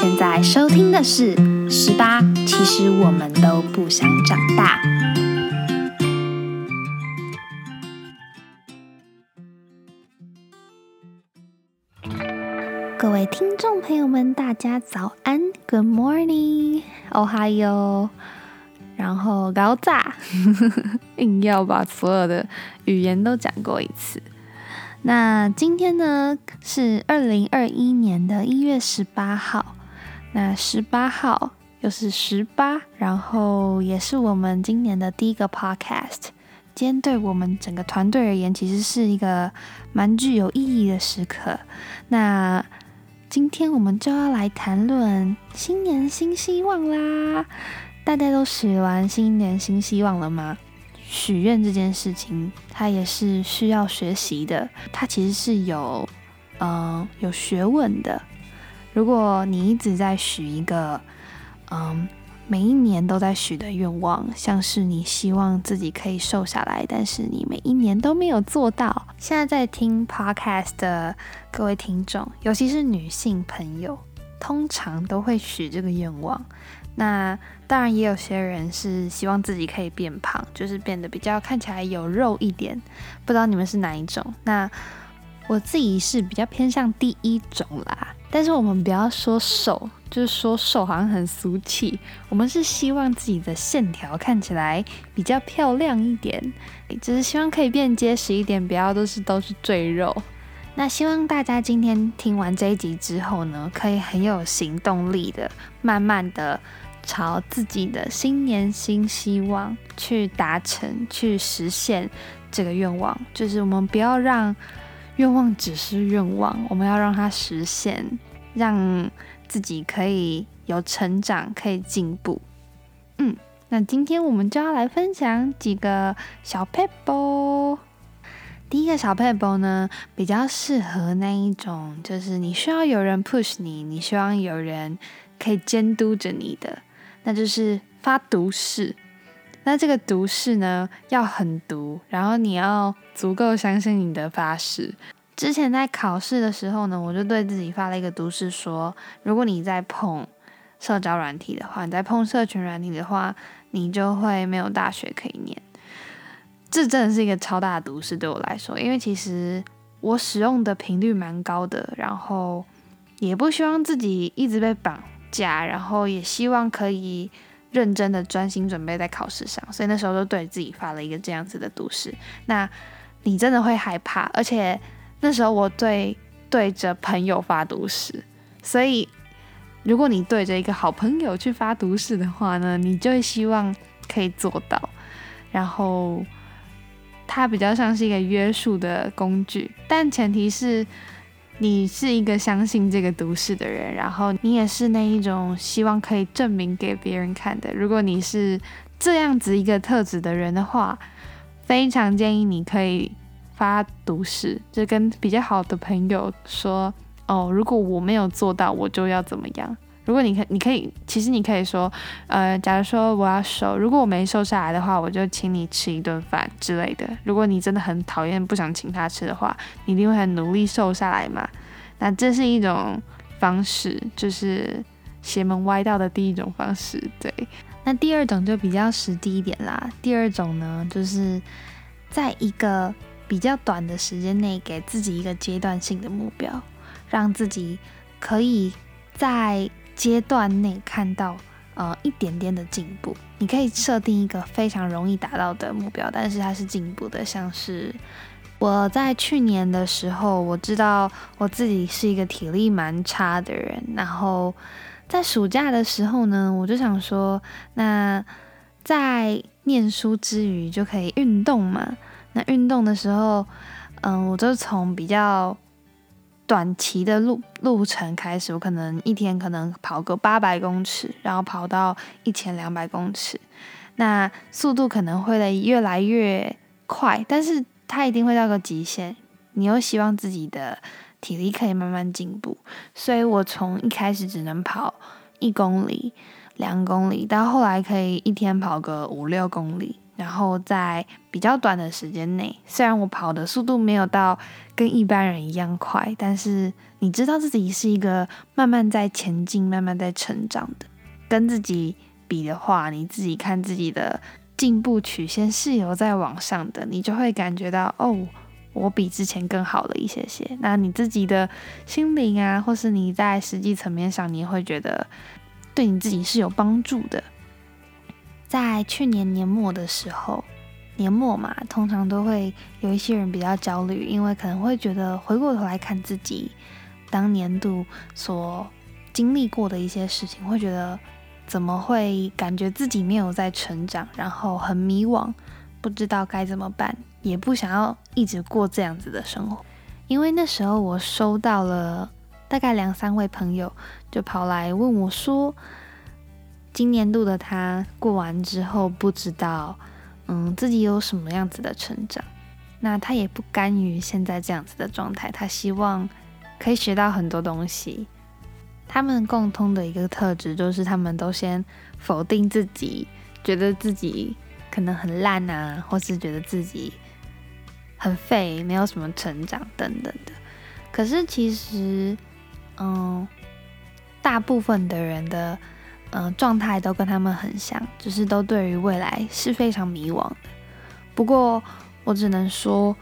现在收听的是《十八》，其实我们都不想长大。各位听众朋友们，大家早安，Good morning，Ohio 然后高炸，硬要把所有的语言都讲过一次。那今天呢是二零二一年的一月十八号，那十八号又是十八，然后也是我们今年的第一个 podcast。今天对我们整个团队而言，其实是一个蛮具有意义的时刻。那今天我们就要来谈论新年新希望啦！大家都许完新年新希望了吗？许愿这件事情，它也是需要学习的。它其实是有，嗯，有学问的。如果你一直在许一个，嗯，每一年都在许的愿望，像是你希望自己可以瘦下来，但是你每一年都没有做到。现在在听 podcast 的各位听众，尤其是女性朋友，通常都会许这个愿望。那当然，也有些人是希望自己可以变胖，就是变得比较看起来有肉一点。不知道你们是哪一种？那我自己是比较偏向第一种啦。但是我们不要说瘦，就是说瘦好像很俗气。我们是希望自己的线条看起来比较漂亮一点，只是希望可以变结实一点，不要都是都是赘肉。那希望大家今天听完这一集之后呢，可以很有行动力的，慢慢的朝自己的新年新希望去达成、去实现这个愿望。就是我们不要让愿望只是愿望，我们要让它实现，让自己可以有成长、可以进步。嗯，那今天我们就要来分享几个小 paper。第一个小 paper 呢，比较适合那一种，就是你需要有人 push 你，你希望有人可以监督着你的，那就是发毒誓。那这个毒誓呢，要很毒，然后你要足够相信你的发誓。之前在考试的时候呢，我就对自己发了一个毒誓，说如果你在碰社交软体的话，你在碰社群软体的话，你就会没有大学可以念。这真的是一个超大的毒誓对我来说，因为其实我使用的频率蛮高的，然后也不希望自己一直被绑架，然后也希望可以认真的专心准备在考试上，所以那时候就对自己发了一个这样子的毒誓。那你真的会害怕，而且那时候我对对着朋友发毒誓，所以如果你对着一个好朋友去发毒誓的话呢，你就会希望可以做到，然后。它比较像是一个约束的工具，但前提是你是一个相信这个毒誓的人，然后你也是那一种希望可以证明给别人看的。如果你是这样子一个特质的人的话，非常建议你可以发毒誓，就跟比较好的朋友说：“哦，如果我没有做到，我就要怎么样。”如果你可，你可以，其实你可以说，呃，假如说我要瘦，如果我没瘦下来的话，我就请你吃一顿饭之类的。如果你真的很讨厌，不想请他吃的话，你一定会很努力瘦下来嘛。那这是一种方式，就是邪门歪道的第一种方式。对，那第二种就比较实际一点啦。第二种呢，就是在一个比较短的时间内，给自己一个阶段性的目标，让自己可以在阶段内看到呃一点点的进步，你可以设定一个非常容易达到的目标，但是它是进步的。像是我在去年的时候，我知道我自己是一个体力蛮差的人，然后在暑假的时候呢，我就想说，那在念书之余就可以运动嘛。那运动的时候，嗯，我就从比较。短期的路路程开始，我可能一天可能跑个八百公尺，然后跑到一千两百公尺，那速度可能会越来越快，但是它一定会到个极限。你又希望自己的体力可以慢慢进步，所以我从一开始只能跑一公里、两公里，到后来可以一天跑个五六公里。然后在比较短的时间内，虽然我跑的速度没有到跟一般人一样快，但是你知道自己是一个慢慢在前进、慢慢在成长的。跟自己比的话，你自己看自己的进步曲线是有在往上的，你就会感觉到哦，我比之前更好了一些些。那你自己的心灵啊，或是你在实际层面上，你会觉得对你自己是有帮助的。在去年年末的时候，年末嘛，通常都会有一些人比较焦虑，因为可能会觉得回过头来看自己当年度所经历过的一些事情，会觉得怎么会感觉自己没有在成长，然后很迷惘，不知道该怎么办，也不想要一直过这样子的生活。因为那时候我收到了大概两三位朋友就跑来问我说。今年度的他过完之后，不知道，嗯，自己有什么样子的成长。那他也不甘于现在这样子的状态，他希望可以学到很多东西。他们共通的一个特质就是，他们都先否定自己，觉得自己可能很烂啊，或是觉得自己很废，没有什么成长等等的。可是其实，嗯，大部分的人的。嗯，状态都跟他们很像，只是都对于未来是非常迷惘的。不过，我只能说，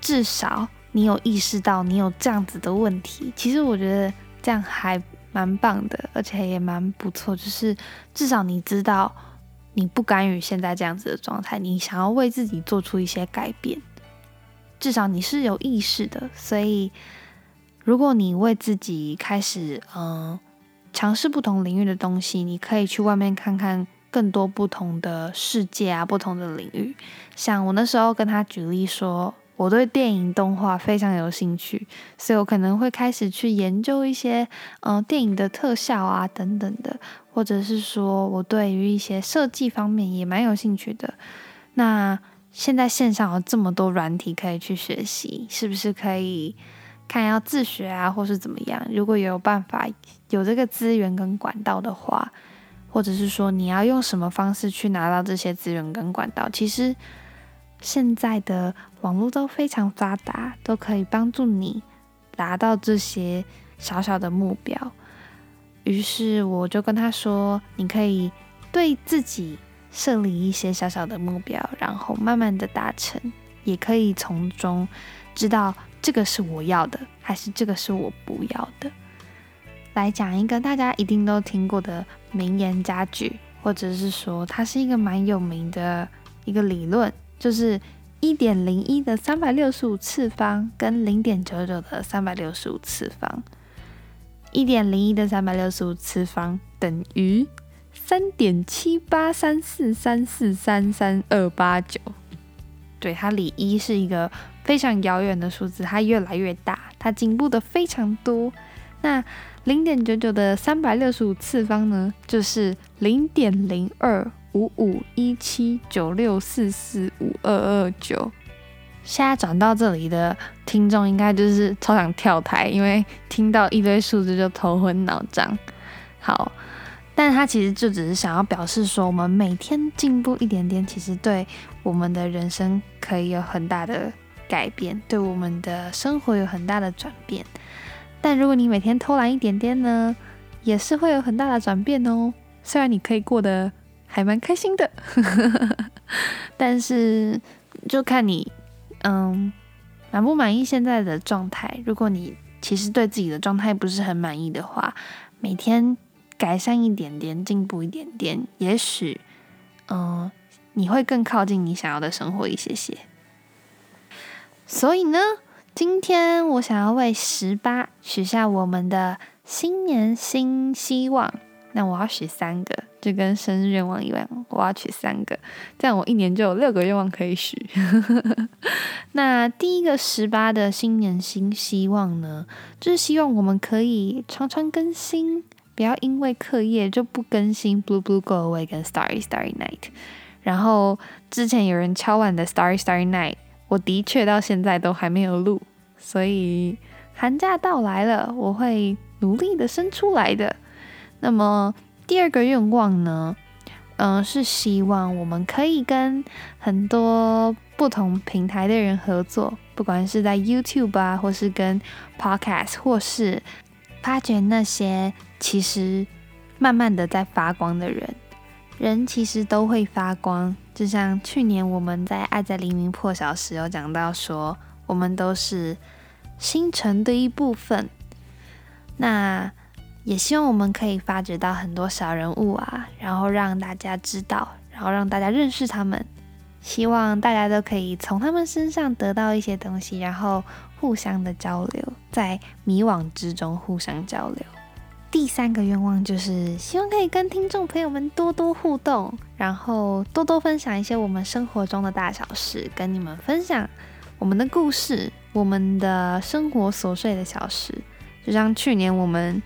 至少你有意识到你有这样子的问题。其实我觉得这样还蛮棒的，而且也蛮不错。就是至少你知道你不甘于现在这样子的状态，你想要为自己做出一些改变。至少你是有意识的。所以，如果你为自己开始，嗯。尝试不同领域的东西，你可以去外面看看更多不同的世界啊，不同的领域。像我那时候跟他举例说，我对电影动画非常有兴趣，所以我可能会开始去研究一些嗯电影的特效啊等等的，或者是说我对于一些设计方面也蛮有兴趣的。那现在线上有这么多软体可以去学习，是不是可以？看要自学啊，或是怎么样？如果有办法有这个资源跟管道的话，或者是说你要用什么方式去拿到这些资源跟管道，其实现在的网络都非常发达，都可以帮助你达到这些小小的目标。于是我就跟他说：“你可以对自己设立一些小小的目标，然后慢慢的达成，也可以从中知道。”这个是我要的，还是这个是我不要的？来讲一个大家一定都听过的名言佳句，或者是说它是一个蛮有名的一个理论，就是一点零一的三百六十五次方跟零点九九的三百六十五次方。一点零一的三百六十五次方等于三点七八三四三四三三二八九。对，它离一是一个。非常遥远的数字，它越来越大，它进步的非常多。那零点九九的三百六十五次方呢，就是零点零二五五一七九六四四五二二九。现在转到这里的听众应该就是超想跳台，因为听到一堆数字就头昏脑胀。好，但是他其实就只是想要表示说，我们每天进步一点点，其实对我们的人生可以有很大的。改变对我们的生活有很大的转变，但如果你每天偷懒一点点呢，也是会有很大的转变哦。虽然你可以过得还蛮开心的，但是就看你嗯满不满意现在的状态。如果你其实对自己的状态不是很满意的话，每天改善一点点，进步一点点，也许嗯你会更靠近你想要的生活一些些。所以呢，今天我想要为十八许下我们的新年新希望。那我要许三个，就跟生日愿望一样，我要许三个，这样我一年就有六个愿望可以许。那第一个十八的新年新希望呢，就是希望我们可以常常更新，不要因为课业就不更新。Blue Blue Go Away 跟 Starry Starry Night，然后之前有人敲碗的 Starry Starry Night。我的确到现在都还没有录，所以寒假到来了，我会努力的生出来的。那么第二个愿望呢？嗯，是希望我们可以跟很多不同平台的人合作，不管是在 YouTube 啊，或是跟 Podcast，或是发掘那些其实慢慢的在发光的人。人其实都会发光，就像去年我们在《爱在黎明破晓时》有讲到说，我们都是星辰的一部分。那也希望我们可以发掘到很多小人物啊，然后让大家知道，然后让大家认识他们。希望大家都可以从他们身上得到一些东西，然后互相的交流，在迷惘之中互相交流。第三个愿望就是希望可以跟听众朋友们多多互动，然后多多分享一些我们生活中的大小事，跟你们分享我们的故事，我们的生活琐碎的小事。就像去年我们。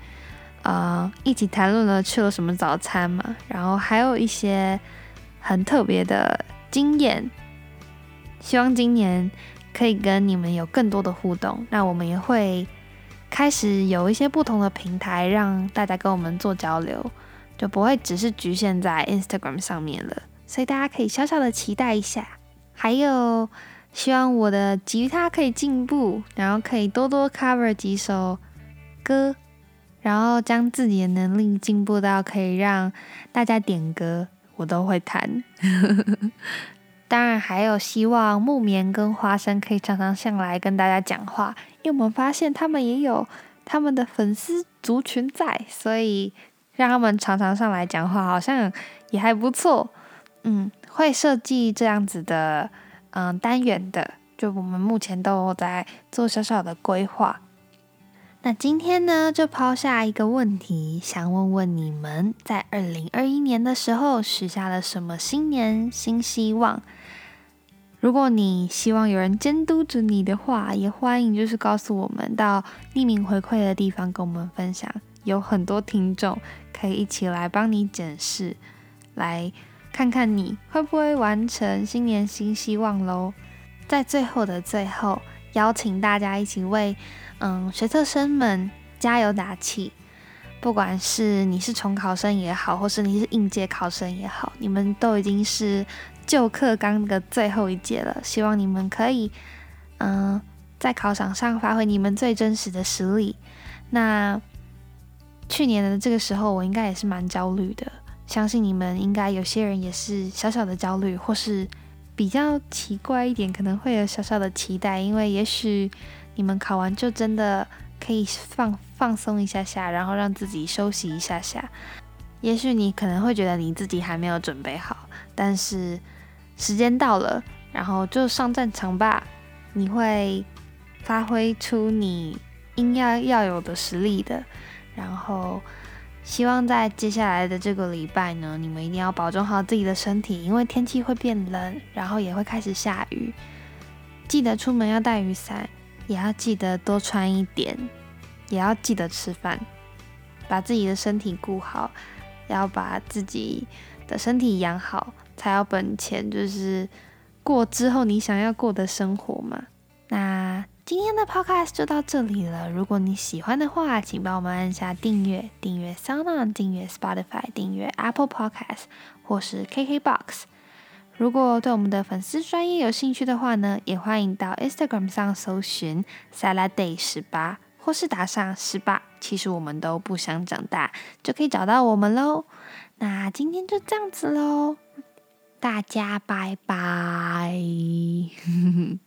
呃，一起谈论了吃了什么早餐嘛，然后还有一些很特别的经验。希望今年可以跟你们有更多的互动，那我们也会开始有一些不同的平台，让大家跟我们做交流，就不会只是局限在 Instagram 上面了。所以大家可以小小的期待一下。还有，希望我的吉他可以进步，然后可以多多 cover 几首歌。然后将自己的能力进步到可以让大家点歌，我都会弹。当然还有希望木棉跟花生可以常常上来跟大家讲话，因为我们发现他们也有他们的粉丝族群在，所以让他们常常上来讲话，好像也还不错。嗯，会设计这样子的嗯单元的，就我们目前都在做小小的规划。那今天呢，就抛下一个问题，想问问你们，在二零二一年的时候许下了什么新年新希望？如果你希望有人监督着你的话，也欢迎就是告诉我们到匿名回馈的地方跟我们分享，有很多听众可以一起来帮你检视，来看看你会不会完成新年新希望喽。在最后的最后，邀请大家一起为。嗯，学测生们加油打气！不管是你是重考生也好，或是你是应届考生也好，你们都已经是旧课纲的最后一届了。希望你们可以，嗯，在考场上发挥你们最真实的实力。那去年的这个时候，我应该也是蛮焦虑的，相信你们应该有些人也是小小的焦虑，或是比较奇怪一点，可能会有小小的期待，因为也许。你们考完就真的可以放放松一下下，然后让自己休息一下下。也许你可能会觉得你自己还没有准备好，但是时间到了，然后就上战场吧。你会发挥出你应要要有的实力的。然后希望在接下来的这个礼拜呢，你们一定要保重好自己的身体，因为天气会变冷，然后也会开始下雨，记得出门要带雨伞。也要记得多穿一点，也要记得吃饭，把自己的身体顾好，要把自己的身体养好，才有本钱，就是过之后你想要过的生活嘛。那今天的 podcast 就到这里了。如果你喜欢的话，请帮我们按下订阅，订阅 SoundOn，订阅 Spotify，订阅 Apple Podcast 或是 KKBox。如果对我们的粉丝专业有兴趣的话呢，也欢迎到 Instagram 上搜寻 Salad Day 十八，或是打上十八，其实我们都不想长大，就可以找到我们喽。那今天就这样子喽，大家拜拜。